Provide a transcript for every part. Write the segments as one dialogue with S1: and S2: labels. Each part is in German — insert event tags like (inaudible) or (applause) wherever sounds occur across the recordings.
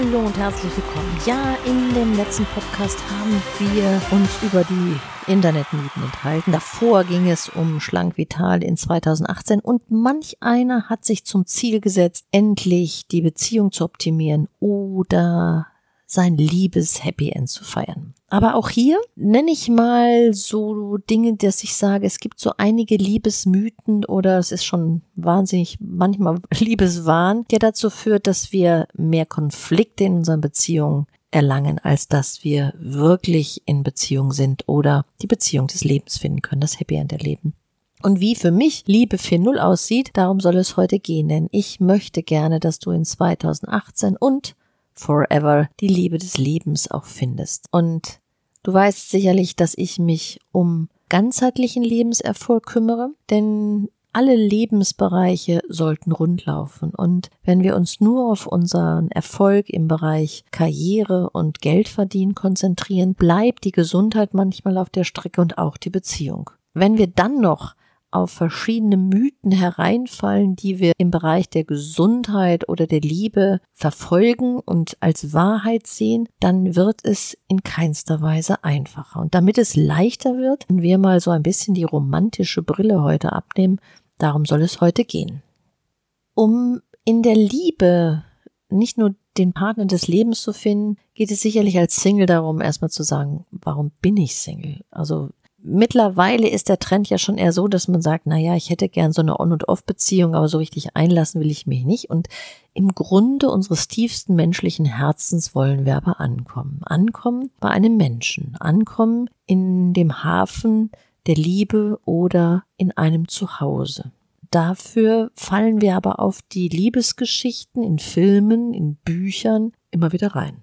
S1: Hallo und herzlich willkommen. Ja, in dem letzten Podcast haben wir uns über die Internetmieten enthalten. Davor ging es um Schlank Vital in 2018 und manch einer hat sich zum Ziel gesetzt, endlich die Beziehung zu optimieren oder sein liebes Happy End zu feiern. Aber auch hier nenne ich mal so Dinge, dass ich sage, es gibt so einige Liebesmythen oder es ist schon wahnsinnig manchmal (laughs) Liebeswahn, der dazu führt, dass wir mehr Konflikte in unseren Beziehungen erlangen, als dass wir wirklich in Beziehung sind oder die Beziehung des Lebens finden können, das Happy End erleben. Und wie für mich Liebe 4.0 aussieht, darum soll es heute gehen, denn ich möchte gerne, dass du in 2018 und forever die Liebe des Lebens auch findest. Und du weißt sicherlich, dass ich mich um ganzheitlichen Lebenserfolg kümmere, denn alle Lebensbereiche sollten rundlaufen. Und wenn wir uns nur auf unseren Erfolg im Bereich Karriere und Geldverdienen konzentrieren, bleibt die Gesundheit manchmal auf der Strecke und auch die Beziehung. Wenn wir dann noch auf verschiedene Mythen hereinfallen, die wir im Bereich der Gesundheit oder der Liebe verfolgen und als Wahrheit sehen, dann wird es in keinster Weise einfacher. Und damit es leichter wird, wenn wir mal so ein bisschen die romantische Brille heute abnehmen, darum soll es heute gehen. Um in der Liebe nicht nur den Partner des Lebens zu finden, geht es sicherlich als Single darum, erstmal zu sagen, warum bin ich Single? Also Mittlerweile ist der Trend ja schon eher so, dass man sagt, na ja, ich hätte gern so eine On- und Off-Beziehung, aber so richtig einlassen will ich mich nicht. Und im Grunde unseres tiefsten menschlichen Herzens wollen wir aber ankommen. Ankommen bei einem Menschen. Ankommen in dem Hafen der Liebe oder in einem Zuhause. Dafür fallen wir aber auf die Liebesgeschichten in Filmen, in Büchern immer wieder rein.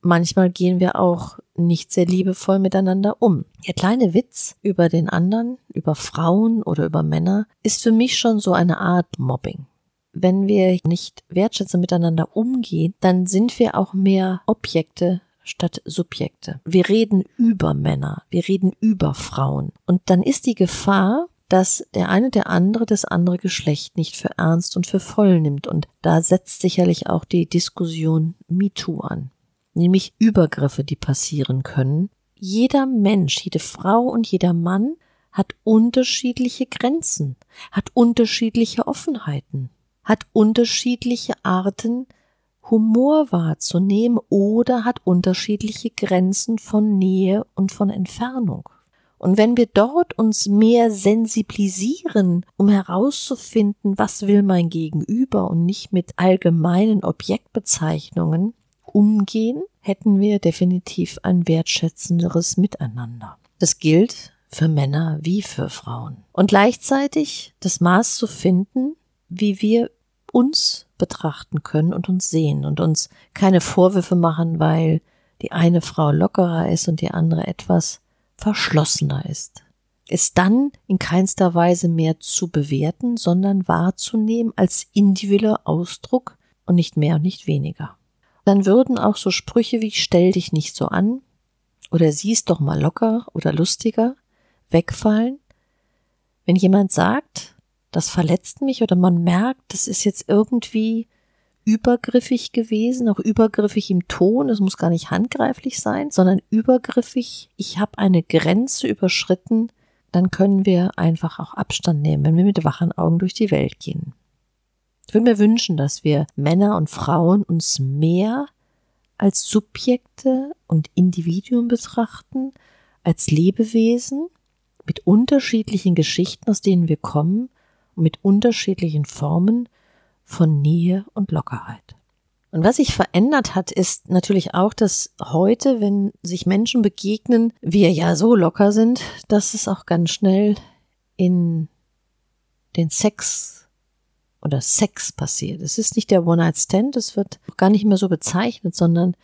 S1: Manchmal gehen wir auch nicht sehr liebevoll miteinander um. Der kleine Witz über den anderen, über Frauen oder über Männer ist für mich schon so eine Art Mobbing. Wenn wir nicht wertschätzend miteinander umgehen, dann sind wir auch mehr Objekte statt Subjekte. Wir reden über Männer, wir reden über Frauen. Und dann ist die Gefahr, dass der eine der andere das andere Geschlecht nicht für ernst und für voll nimmt. Und da setzt sicherlich auch die Diskussion MeToo an nämlich Übergriffe, die passieren können. Jeder Mensch, jede Frau und jeder Mann hat unterschiedliche Grenzen, hat unterschiedliche Offenheiten, hat unterschiedliche Arten, Humor wahrzunehmen oder hat unterschiedliche Grenzen von Nähe und von Entfernung. Und wenn wir dort uns mehr sensibilisieren, um herauszufinden, was will mein Gegenüber und nicht mit allgemeinen Objektbezeichnungen, umgehen, hätten wir definitiv ein wertschätzenderes Miteinander. Das gilt für Männer wie für Frauen. Und gleichzeitig das Maß zu finden, wie wir uns betrachten können und uns sehen und uns keine Vorwürfe machen, weil die eine Frau lockerer ist und die andere etwas verschlossener ist. Es dann in keinster Weise mehr zu bewerten, sondern wahrzunehmen als individueller Ausdruck und nicht mehr und nicht weniger dann würden auch so Sprüche wie stell dich nicht so an oder siehst doch mal locker oder lustiger wegfallen. Wenn jemand sagt, das verletzt mich oder man merkt, das ist jetzt irgendwie übergriffig gewesen, auch übergriffig im Ton, es muss gar nicht handgreiflich sein, sondern übergriffig, ich habe eine Grenze überschritten, dann können wir einfach auch Abstand nehmen, wenn wir mit wachen Augen durch die Welt gehen. Ich würde mir wünschen, dass wir Männer und Frauen uns mehr als Subjekte und Individuen betrachten, als Lebewesen mit unterschiedlichen Geschichten, aus denen wir kommen und mit unterschiedlichen Formen von Nähe und Lockerheit. Und was sich verändert hat, ist natürlich auch, dass heute, wenn sich Menschen begegnen, wir ja so locker sind, dass es auch ganz schnell in den Sex oder Sex passiert. Es ist nicht der One-Night-Stand, es wird gar nicht mehr so bezeichnet, sondern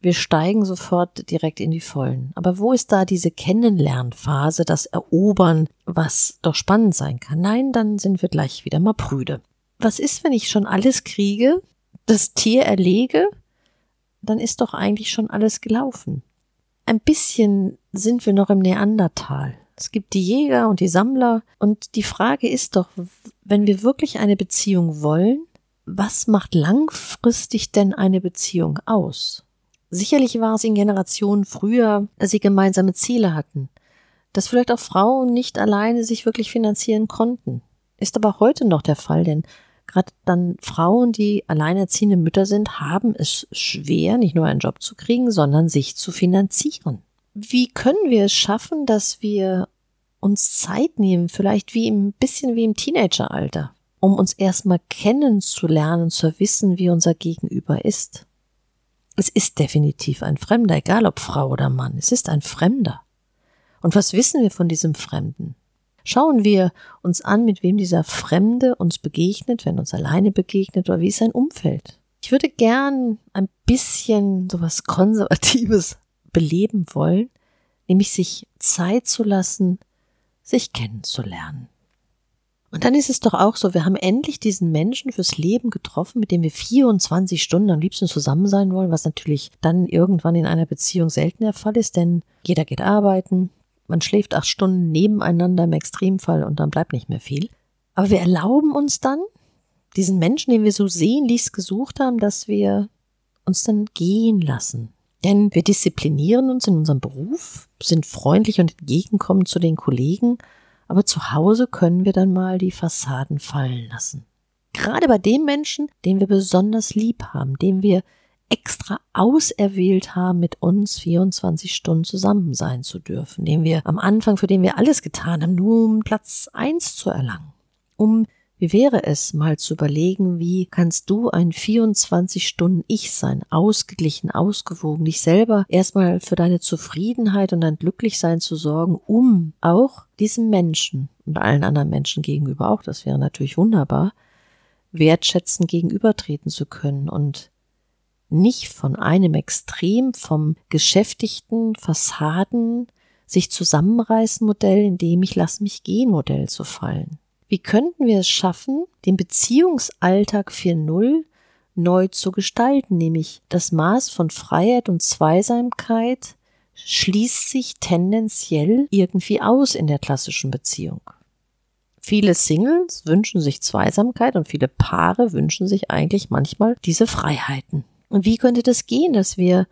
S1: wir steigen sofort direkt in die Vollen. Aber wo ist da diese Kennenlernphase, das Erobern, was doch spannend sein kann? Nein, dann sind wir gleich wieder mal prüde. Was ist, wenn ich schon alles kriege, das Tier erlege? Dann ist doch eigentlich schon alles gelaufen. Ein bisschen sind wir noch im Neandertal. Es gibt die Jäger und die Sammler. Und die Frage ist doch, wenn wir wirklich eine Beziehung wollen, was macht langfristig denn eine Beziehung aus? Sicherlich war es in Generationen früher, dass sie gemeinsame Ziele hatten, dass vielleicht auch Frauen nicht alleine sich wirklich finanzieren konnten. Ist aber heute noch der Fall, denn gerade dann Frauen, die alleinerziehende Mütter sind, haben es schwer, nicht nur einen Job zu kriegen, sondern sich zu finanzieren. Wie können wir es schaffen, dass wir uns Zeit nehmen, vielleicht wie ein bisschen wie im Teenageralter, um uns erstmal kennenzulernen, zu wissen, wie unser Gegenüber ist? Es ist definitiv ein Fremder, egal ob Frau oder Mann. Es ist ein Fremder. Und was wissen wir von diesem Fremden? Schauen wir uns an, mit wem dieser Fremde uns begegnet, wenn uns alleine begegnet oder wie ist sein Umfeld. Ich würde gern ein bisschen sowas Konservatives beleben wollen, nämlich sich Zeit zu lassen, sich kennenzulernen. Und dann ist es doch auch so, wir haben endlich diesen Menschen fürs Leben getroffen, mit dem wir 24 Stunden am liebsten zusammen sein wollen, was natürlich dann irgendwann in einer Beziehung selten der Fall ist, denn jeder geht arbeiten, man schläft acht Stunden nebeneinander im Extremfall und dann bleibt nicht mehr viel. Aber wir erlauben uns dann, diesen Menschen, den wir so sehnlichst gesucht haben, dass wir uns dann gehen lassen. Denn wir disziplinieren uns in unserem Beruf, sind freundlich und entgegenkommend zu den Kollegen, aber zu Hause können wir dann mal die Fassaden fallen lassen. Gerade bei dem Menschen, den wir besonders lieb haben, den wir extra auserwählt haben, mit uns 24 Stunden zusammen sein zu dürfen, den wir am Anfang, für den wir alles getan haben, nur um Platz eins zu erlangen, um wie wäre es, mal zu überlegen, wie kannst du ein 24 Stunden Ich sein, ausgeglichen, ausgewogen, dich selber erstmal für deine Zufriedenheit und dein Glücklichsein zu sorgen, um auch diesem Menschen und allen anderen Menschen gegenüber auch, das wäre natürlich wunderbar, wertschätzend gegenübertreten zu können und nicht von einem Extrem vom geschäftigten Fassaden sich zusammenreißen Modell, in dem ich lass mich gehen Modell zu fallen. Wie könnten wir es schaffen, den Beziehungsalltag 4.0 neu zu gestalten, nämlich das Maß von Freiheit und Zweisamkeit schließt sich tendenziell irgendwie aus in der klassischen Beziehung. Viele Singles wünschen sich Zweisamkeit und viele Paare wünschen sich eigentlich manchmal diese Freiheiten. Und wie könnte das gehen, dass wir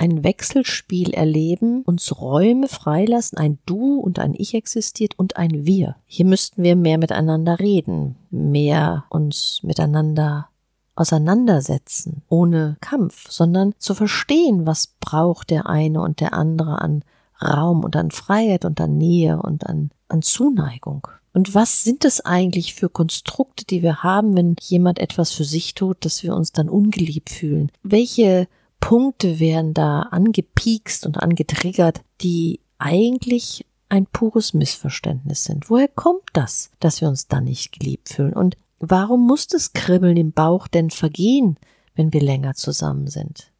S1: ein Wechselspiel erleben, uns Räume freilassen, ein Du und ein Ich existiert und ein Wir. Hier müssten wir mehr miteinander reden, mehr uns miteinander auseinandersetzen, ohne Kampf, sondern zu verstehen, was braucht der eine und der andere an Raum und an Freiheit und an Nähe und an, an Zuneigung. Und was sind es eigentlich für Konstrukte, die wir haben, wenn jemand etwas für sich tut, dass wir uns dann ungeliebt fühlen? Welche Punkte werden da angepiekst und angetriggert, die eigentlich ein pures Missverständnis sind. Woher kommt das, dass wir uns dann nicht geliebt fühlen? Und warum muss das Kribbeln im Bauch denn vergehen, wenn wir länger zusammen sind?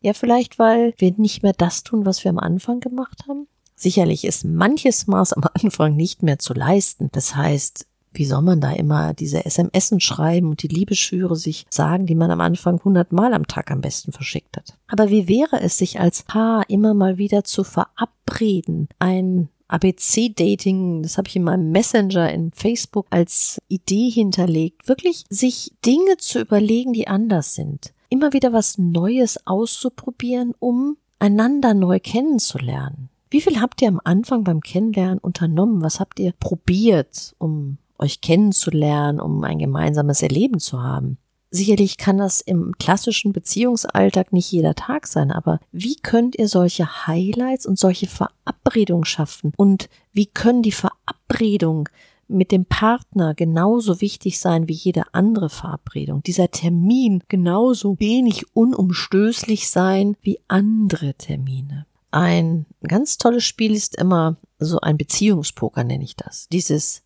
S1: Ja, vielleicht, weil wir nicht mehr das tun, was wir am Anfang gemacht haben? Sicherlich ist manches Maß am Anfang nicht mehr zu leisten. Das heißt, wie soll man da immer diese SMS schreiben und die Liebesschwüre sich sagen, die man am Anfang hundertmal am Tag am besten verschickt hat? Aber wie wäre es, sich als Paar immer mal wieder zu verabreden, ein ABC-Dating, das habe ich in meinem Messenger in Facebook als Idee hinterlegt, wirklich sich Dinge zu überlegen, die anders sind. Immer wieder was Neues auszuprobieren, um einander neu kennenzulernen. Wie viel habt ihr am Anfang beim Kennenlernen unternommen? Was habt ihr probiert, um euch kennenzulernen, um ein gemeinsames Erleben zu haben. Sicherlich kann das im klassischen Beziehungsalltag nicht jeder Tag sein, aber wie könnt ihr solche Highlights und solche Verabredungen schaffen? Und wie können die Verabredungen mit dem Partner genauso wichtig sein wie jede andere Verabredung? Dieser Termin genauso wenig unumstößlich sein wie andere Termine? Ein ganz tolles Spiel ist immer so ein Beziehungspoker, nenne ich das. Dieses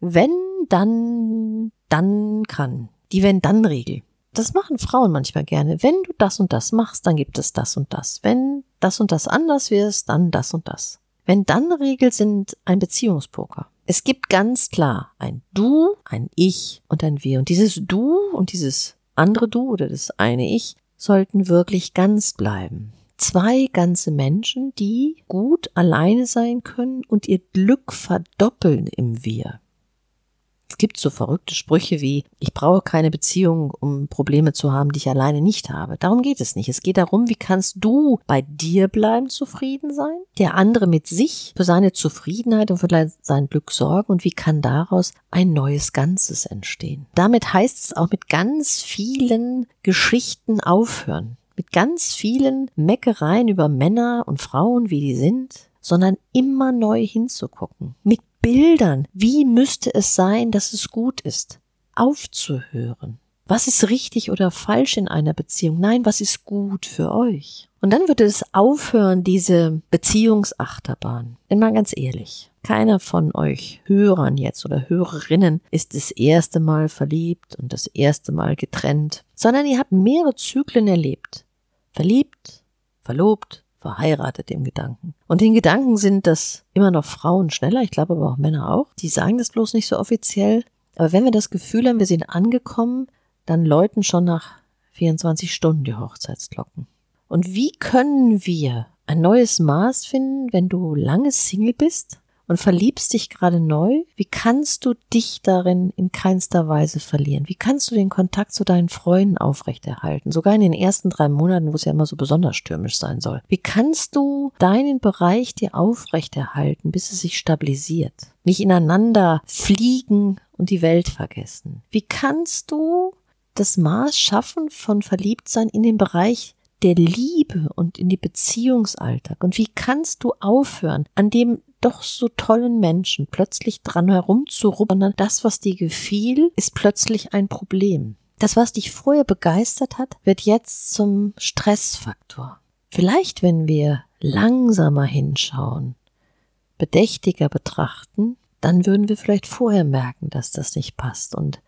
S1: wenn, dann, dann kann. Die Wenn-Dann-Regel. das machen Frauen manchmal gerne. Wenn du das und das machst, dann gibt es das und das. Wenn das und das anders wirst, dann das und das. Wenn dann Regeln sind ein Beziehungspoker. Es gibt ganz klar ein Du, ein Ich und ein Wir. Und dieses Du und dieses andere Du oder das eine Ich sollten wirklich ganz bleiben. Zwei ganze Menschen, die gut alleine sein können und ihr Glück verdoppeln im Wir. Es gibt so verrückte Sprüche wie, ich brauche keine Beziehung, um Probleme zu haben, die ich alleine nicht habe. Darum geht es nicht. Es geht darum, wie kannst du bei dir bleiben, zufrieden sein, der andere mit sich für seine Zufriedenheit und für sein Glück sorgen und wie kann daraus ein neues Ganzes entstehen. Damit heißt es auch mit ganz vielen Geschichten aufhören, mit ganz vielen Meckereien über Männer und Frauen, wie die sind, sondern immer neu hinzugucken, mit Bildern. Wie müsste es sein, dass es gut ist? Aufzuhören. Was ist richtig oder falsch in einer Beziehung? Nein, was ist gut für euch? Und dann würde es aufhören, diese Beziehungsachterbahn. Denn mal ganz ehrlich, keiner von euch Hörern jetzt oder Hörerinnen ist das erste Mal verliebt und das erste Mal getrennt, sondern ihr habt mehrere Zyklen erlebt. Verliebt, verlobt, verheiratet im Gedanken. Und in Gedanken sind das immer noch Frauen schneller, ich glaube aber auch Männer auch. Die sagen das bloß nicht so offiziell. Aber wenn wir das Gefühl haben, wir sind angekommen, dann läuten schon nach 24 Stunden die Hochzeitsglocken. Und wie können wir ein neues Maß finden, wenn du lange Single bist? Und verliebst dich gerade neu, wie kannst du dich darin in keinster Weise verlieren? Wie kannst du den Kontakt zu deinen Freunden aufrechterhalten? Sogar in den ersten drei Monaten, wo es ja immer so besonders stürmisch sein soll. Wie kannst du deinen Bereich dir aufrechterhalten, bis es sich stabilisiert? Nicht ineinander fliegen und die Welt vergessen. Wie kannst du das Maß schaffen von Verliebtsein in den Bereich der Liebe und in die Beziehungsalltag? Und wie kannst du aufhören, an dem doch so tollen Menschen plötzlich dran herumzurubbern, sondern das, was dir gefiel, ist plötzlich ein Problem. Das, was dich vorher begeistert hat, wird jetzt zum Stressfaktor. Vielleicht, wenn wir langsamer hinschauen, bedächtiger betrachten, dann würden wir vielleicht vorher merken, dass das nicht passt und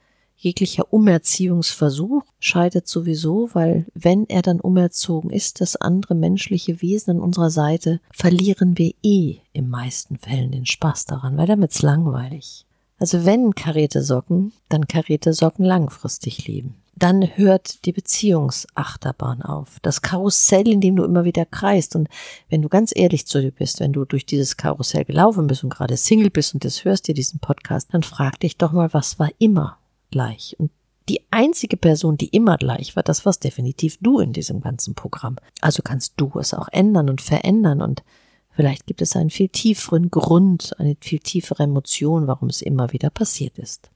S1: Jeglicher Umerziehungsversuch scheitert sowieso, weil wenn er dann umerzogen ist, das andere menschliche Wesen an unserer Seite, verlieren wir eh im meisten Fällen den Spaß daran, weil damit es langweilig. Also wenn karierte Socken, dann karierte Socken langfristig lieben. Dann hört die Beziehungsachterbahn auf. Das Karussell, in dem du immer wieder kreist. Und wenn du ganz ehrlich zu dir bist, wenn du durch dieses Karussell gelaufen bist und gerade Single bist und das hörst dir diesen Podcast, dann frag dich doch mal, was war immer? Gleich. Und die einzige Person, die immer gleich war, das warst definitiv du in diesem ganzen Programm. Also kannst du es auch ändern und verändern und vielleicht gibt es einen viel tieferen Grund, eine viel tiefere Emotion, warum es immer wieder passiert ist.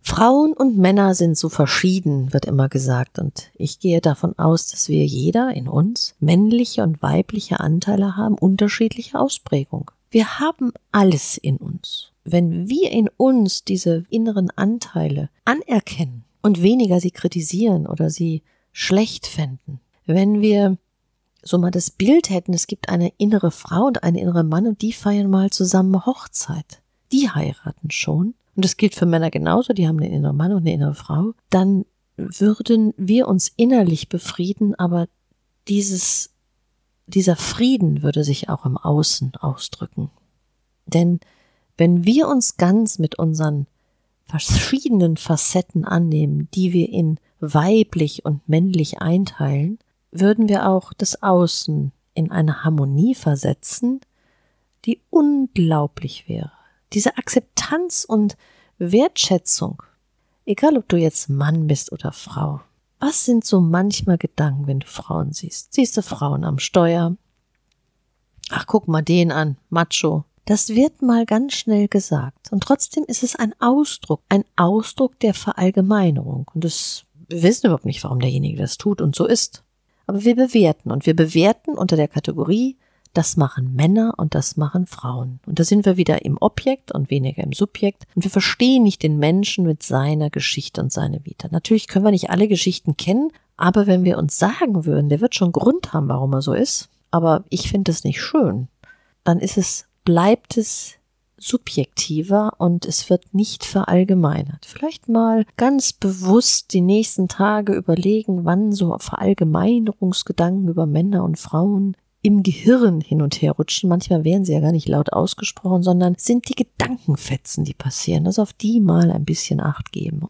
S1: Frauen und Männer sind so verschieden, wird immer gesagt, und ich gehe davon aus, dass wir jeder in uns männliche und weibliche Anteile haben, unterschiedliche Ausprägung. Wir haben alles in uns wenn wir in uns diese inneren Anteile anerkennen und weniger sie kritisieren oder sie schlecht fänden, wenn wir so mal das Bild hätten, es gibt eine innere Frau und einen inneren Mann und die feiern mal zusammen Hochzeit, die heiraten schon, und das gilt für Männer genauso, die haben einen inneren Mann und eine innere Frau, dann würden wir uns innerlich befrieden, aber dieses, dieser Frieden würde sich auch im Außen ausdrücken. Denn wenn wir uns ganz mit unseren verschiedenen Facetten annehmen, die wir in weiblich und männlich einteilen, würden wir auch das Außen in eine Harmonie versetzen, die unglaublich wäre. Diese Akzeptanz und Wertschätzung, egal ob du jetzt Mann bist oder Frau. Was sind so manchmal Gedanken, wenn du Frauen siehst? Siehst du Frauen am Steuer? Ach, guck mal den an, Macho. Das wird mal ganz schnell gesagt. Und trotzdem ist es ein Ausdruck, ein Ausdruck der Verallgemeinerung. Und das, wir wissen überhaupt nicht, warum derjenige das tut und so ist. Aber wir bewerten und wir bewerten unter der Kategorie, das machen Männer und das machen Frauen. Und da sind wir wieder im Objekt und weniger im Subjekt. Und wir verstehen nicht den Menschen mit seiner Geschichte und seiner Vita. Natürlich können wir nicht alle Geschichten kennen, aber wenn wir uns sagen würden, der wird schon Grund haben, warum er so ist, aber ich finde es nicht schön, dann ist es bleibt es subjektiver und es wird nicht verallgemeinert. Vielleicht mal ganz bewusst die nächsten Tage überlegen, wann so Verallgemeinerungsgedanken über Männer und Frauen im Gehirn hin und her rutschen. Manchmal werden sie ja gar nicht laut ausgesprochen, sondern sind die Gedankenfetzen, die passieren. Also auf die mal ein bisschen Acht geben.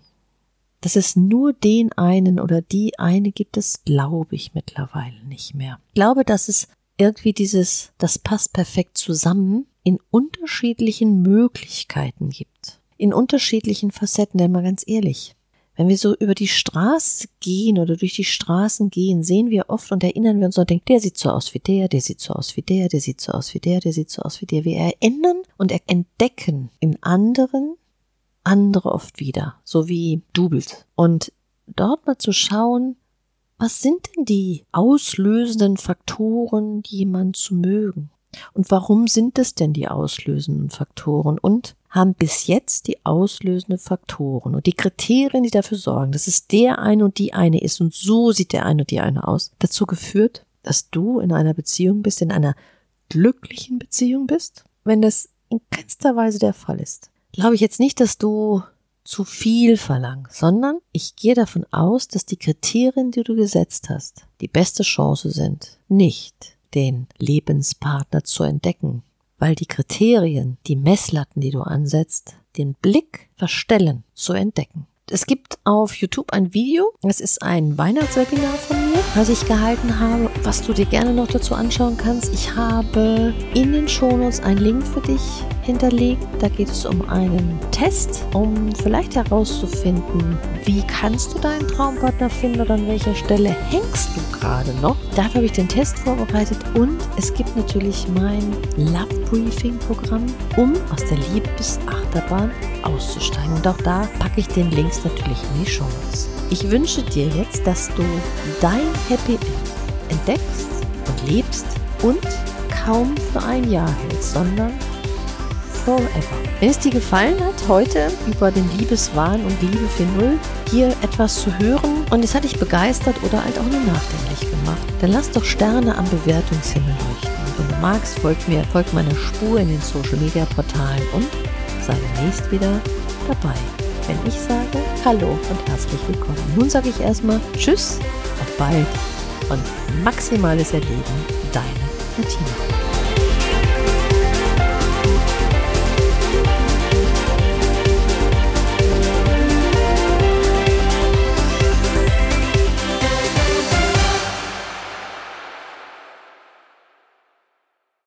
S1: Dass es nur den einen oder die eine gibt, das glaube ich mittlerweile nicht mehr. Ich glaube, dass es irgendwie dieses, das passt perfekt zusammen, in unterschiedlichen Möglichkeiten gibt. In unterschiedlichen Facetten, denn mal ganz ehrlich. Wenn wir so über die Straße gehen oder durch die Straßen gehen, sehen wir oft und erinnern wir uns und denken, der sieht so aus wie der, der sieht so aus wie der, der sieht so aus wie der, der sieht so aus wie der. Wir erinnern und entdecken in anderen andere oft wieder, so wie Doubles. Und dort mal zu schauen, was sind denn die auslösenden Faktoren, jemand zu mögen? Und warum sind es denn die auslösenden Faktoren? Und haben bis jetzt die auslösenden Faktoren und die Kriterien, die dafür sorgen, dass es der eine und die eine ist und so sieht der eine und die eine aus, dazu geführt, dass du in einer Beziehung bist, in einer glücklichen Beziehung bist? Wenn das in keinster Weise der Fall ist, glaube ich jetzt nicht, dass du zu viel verlangst, sondern ich gehe davon aus, dass die Kriterien, die du gesetzt hast, die beste Chance sind, nicht den Lebenspartner zu entdecken, weil die Kriterien, die Messlatten, die du ansetzt, den Blick verstellen zu entdecken. Es gibt auf YouTube ein Video. Es ist ein Weihnachtswebinar von mir, was ich gehalten habe, was du dir gerne noch dazu anschauen kannst. Ich habe in den Shownotes einen Link für dich hinterlegt. Da geht es um einen Test, um vielleicht herauszufinden, wie kannst du deinen Traumpartner finden oder an welcher Stelle hängst du gerade noch. Dafür habe ich den Test vorbereitet und es gibt natürlich mein Love Briefing Programm, um aus der Liebesachterbahn auszusteigen. Und auch da packe ich den Links natürlich in die Show. Ich wünsche dir jetzt, dass du dein Happy End entdeckst und lebst und kaum für ein Jahr hältst, sondern forever. Wenn es dir gefallen hat, heute über den Liebeswahn und Liebe für Null hier etwas zu hören und es hat dich begeistert oder halt auch nur nachdenklich gemacht, dann lass doch Sterne am Bewertungshimmel leuchten. Wenn du magst, folg mir, folg meiner Spur in den Social Media Portalen und sei demnächst wieder dabei. Wenn ich sage Hallo und herzlich willkommen. Nun sage ich erstmal Tschüss, auf bald und maximales Erleben, deine Bettina.